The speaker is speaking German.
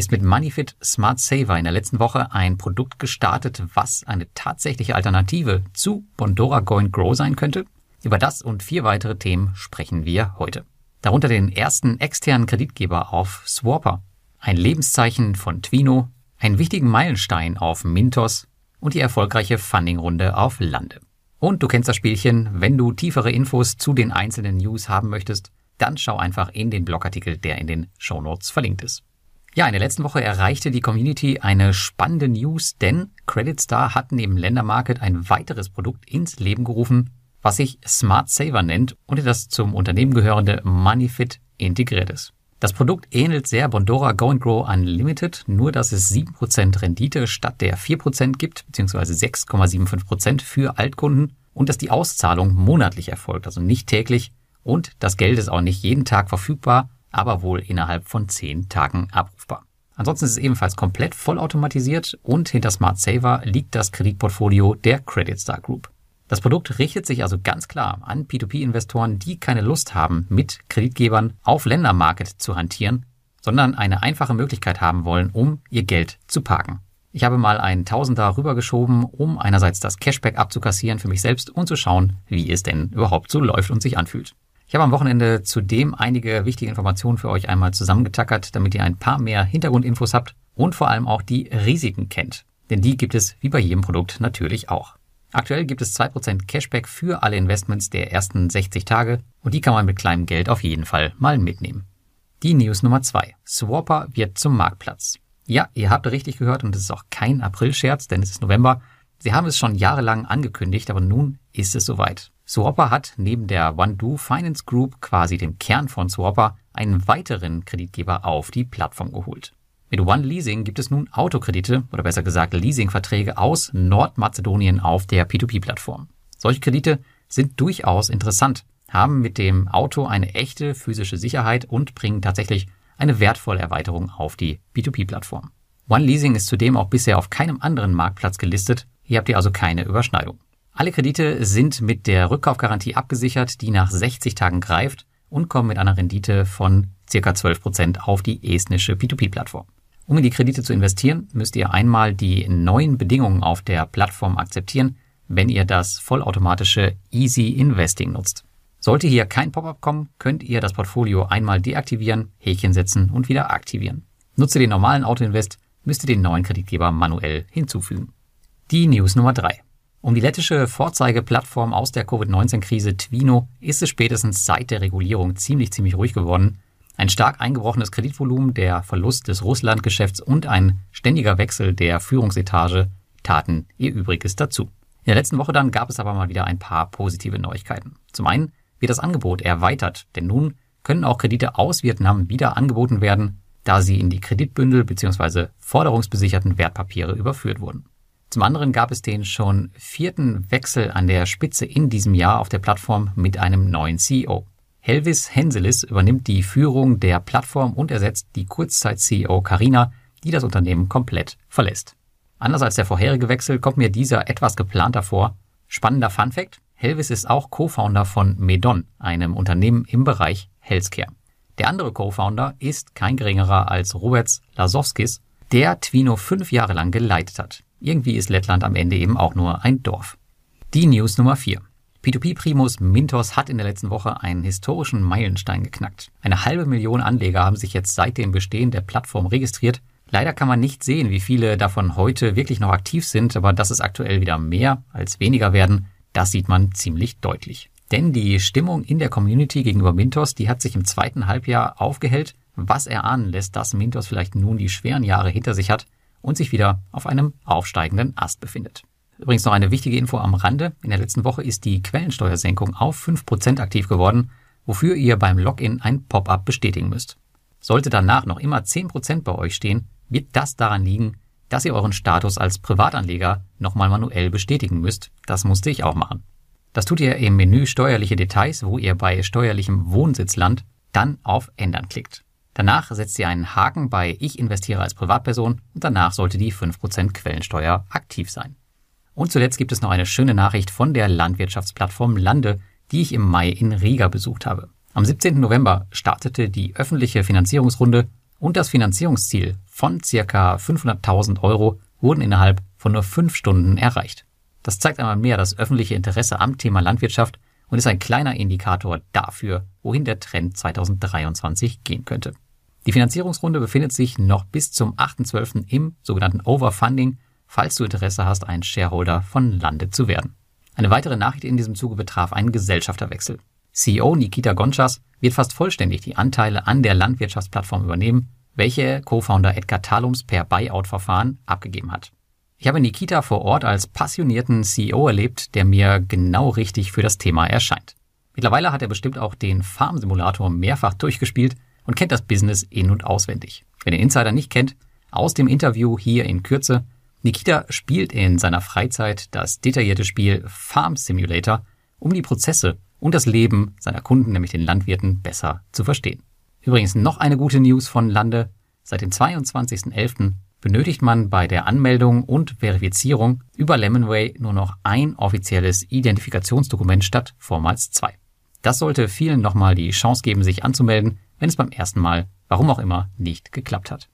ist mit MoneyFit Smart Saver in der letzten Woche ein Produkt gestartet, was eine tatsächliche Alternative zu Bondora Go and Grow sein könnte? Über das und vier weitere Themen sprechen wir heute. Darunter den ersten externen Kreditgeber auf Swapper, ein Lebenszeichen von Twino, einen wichtigen Meilenstein auf Mintos und die erfolgreiche Fundingrunde auf Lande. Und du kennst das Spielchen, wenn du tiefere Infos zu den einzelnen News haben möchtest, dann schau einfach in den Blogartikel, der in den Shownotes verlinkt ist. Ja, in der letzten Woche erreichte die Community eine spannende News, denn Credit Star hat neben Ländermarket ein weiteres Produkt ins Leben gerufen, was sich Smart Saver nennt und in das zum Unternehmen gehörende MoneyFit integriert ist. Das Produkt ähnelt sehr Bondora Go and Grow Unlimited, nur dass es 7% Rendite statt der 4% gibt, beziehungsweise 6,75% für Altkunden und dass die Auszahlung monatlich erfolgt, also nicht täglich und das Geld ist auch nicht jeden Tag verfügbar, aber wohl innerhalb von 10 Tagen abrufbar. Ansonsten ist es ebenfalls komplett vollautomatisiert und hinter Smart Saver liegt das Kreditportfolio der Credit Star Group. Das Produkt richtet sich also ganz klar an P2P-Investoren, die keine Lust haben, mit Kreditgebern auf Ländermarket zu hantieren, sondern eine einfache Möglichkeit haben wollen, um ihr Geld zu parken. Ich habe mal einen Tausender rübergeschoben, um einerseits das Cashback abzukassieren für mich selbst und zu schauen, wie es denn überhaupt so läuft und sich anfühlt. Ich habe am Wochenende zudem einige wichtige Informationen für euch einmal zusammengetackert, damit ihr ein paar mehr Hintergrundinfos habt und vor allem auch die Risiken kennt. Denn die gibt es wie bei jedem Produkt natürlich auch. Aktuell gibt es 2% Cashback für alle Investments der ersten 60 Tage und die kann man mit kleinem Geld auf jeden Fall mal mitnehmen. Die News Nummer 2. Swapper wird zum Marktplatz. Ja, ihr habt richtig gehört und es ist auch kein April-Scherz, denn es ist November. Sie haben es schon jahrelang angekündigt, aber nun ist es soweit. Swapper hat neben der OneDo Finance Group, quasi dem Kern von Swapper, einen weiteren Kreditgeber auf die Plattform geholt. Mit One Leasing gibt es nun Autokredite oder besser gesagt Leasingverträge aus Nordmazedonien auf der P2P-Plattform. Solche Kredite sind durchaus interessant, haben mit dem Auto eine echte physische Sicherheit und bringen tatsächlich eine wertvolle Erweiterung auf die P2P-Plattform. One Leasing ist zudem auch bisher auf keinem anderen Marktplatz gelistet. Hier habt ihr also keine Überschneidung. Alle Kredite sind mit der Rückkaufgarantie abgesichert, die nach 60 Tagen greift und kommen mit einer Rendite von ca. 12% auf die estnische P2P-Plattform. Um in die Kredite zu investieren, müsst ihr einmal die neuen Bedingungen auf der Plattform akzeptieren, wenn ihr das vollautomatische Easy Investing nutzt. Sollte hier kein Pop-up kommen, könnt ihr das Portfolio einmal deaktivieren, Häkchen setzen und wieder aktivieren. Nutzt ihr den normalen Autoinvest, müsst ihr den neuen Kreditgeber manuell hinzufügen. Die News Nummer 3. Um die lettische Vorzeigeplattform aus der Covid-19-Krise Twino ist es spätestens seit der Regulierung ziemlich, ziemlich ruhig geworden. Ein stark eingebrochenes Kreditvolumen, der Verlust des Russlandgeschäfts und ein ständiger Wechsel der Führungsetage taten ihr Übriges dazu. In der letzten Woche dann gab es aber mal wieder ein paar positive Neuigkeiten. Zum einen wird das Angebot erweitert, denn nun können auch Kredite aus Vietnam wieder angeboten werden, da sie in die Kreditbündel bzw. forderungsbesicherten Wertpapiere überführt wurden. Zum anderen gab es den schon vierten Wechsel an der Spitze in diesem Jahr auf der Plattform mit einem neuen CEO. Helvis Henselis übernimmt die Führung der Plattform und ersetzt die Kurzzeit-CEO Karina, die das Unternehmen komplett verlässt. Anders als der vorherige Wechsel kommt mir dieser etwas geplanter vor. Spannender Fun Fact, Helvis ist auch Co-Founder von Medon, einem Unternehmen im Bereich Healthcare. Der andere Co-Founder ist kein geringerer als Roberts Lasowskis, der Twino fünf Jahre lang geleitet hat. Irgendwie ist Lettland am Ende eben auch nur ein Dorf. Die News Nummer 4. P2P-Primus Mintos hat in der letzten Woche einen historischen Meilenstein geknackt. Eine halbe Million Anleger haben sich jetzt seit dem Bestehen der Plattform registriert. Leider kann man nicht sehen, wie viele davon heute wirklich noch aktiv sind, aber dass es aktuell wieder mehr als weniger werden, das sieht man ziemlich deutlich. Denn die Stimmung in der Community gegenüber Mintos, die hat sich im zweiten Halbjahr aufgehellt, was erahnen lässt, dass Mintos vielleicht nun die schweren Jahre hinter sich hat und sich wieder auf einem aufsteigenden Ast befindet. Übrigens noch eine wichtige Info am Rande. In der letzten Woche ist die Quellensteuersenkung auf 5% aktiv geworden, wofür ihr beim Login ein Pop-up bestätigen müsst. Sollte danach noch immer 10% bei euch stehen, wird das daran liegen, dass ihr euren Status als Privatanleger nochmal manuell bestätigen müsst. Das musste ich auch machen. Das tut ihr im Menü Steuerliche Details, wo ihr bei steuerlichem Wohnsitzland dann auf Ändern klickt. Danach setzt ihr einen Haken bei Ich investiere als Privatperson und danach sollte die 5% Quellensteuer aktiv sein. Und zuletzt gibt es noch eine schöne Nachricht von der Landwirtschaftsplattform Lande, die ich im Mai in Riga besucht habe. Am 17. November startete die öffentliche Finanzierungsrunde und das Finanzierungsziel von circa 500.000 Euro wurden innerhalb von nur fünf Stunden erreicht. Das zeigt einmal mehr das öffentliche Interesse am Thema Landwirtschaft und ist ein kleiner Indikator dafür, wohin der Trend 2023 gehen könnte. Die Finanzierungsrunde befindet sich noch bis zum 8.12. im sogenannten Overfunding, falls du Interesse hast, ein Shareholder von Lande zu werden. Eine weitere Nachricht in diesem Zuge betraf einen Gesellschafterwechsel. CEO Nikita Gonchas wird fast vollständig die Anteile an der Landwirtschaftsplattform übernehmen, welche Co-Founder Edgar Talums per Buyout-Verfahren abgegeben hat. Ich habe Nikita vor Ort als passionierten CEO erlebt, der mir genau richtig für das Thema erscheint. Mittlerweile hat er bestimmt auch den Farm-Simulator mehrfach durchgespielt und kennt das Business in- und auswendig. Wer den Insider nicht kennt, aus dem Interview hier in Kürze, Nikita spielt in seiner Freizeit das detaillierte Spiel Farm Simulator, um die Prozesse und das Leben seiner Kunden, nämlich den Landwirten, besser zu verstehen. Übrigens noch eine gute News von Lande. Seit dem 22.11. benötigt man bei der Anmeldung und Verifizierung über Lemonway nur noch ein offizielles Identifikationsdokument statt vormals zwei. Das sollte vielen nochmal die Chance geben, sich anzumelden, wenn es beim ersten Mal, warum auch immer, nicht geklappt hat.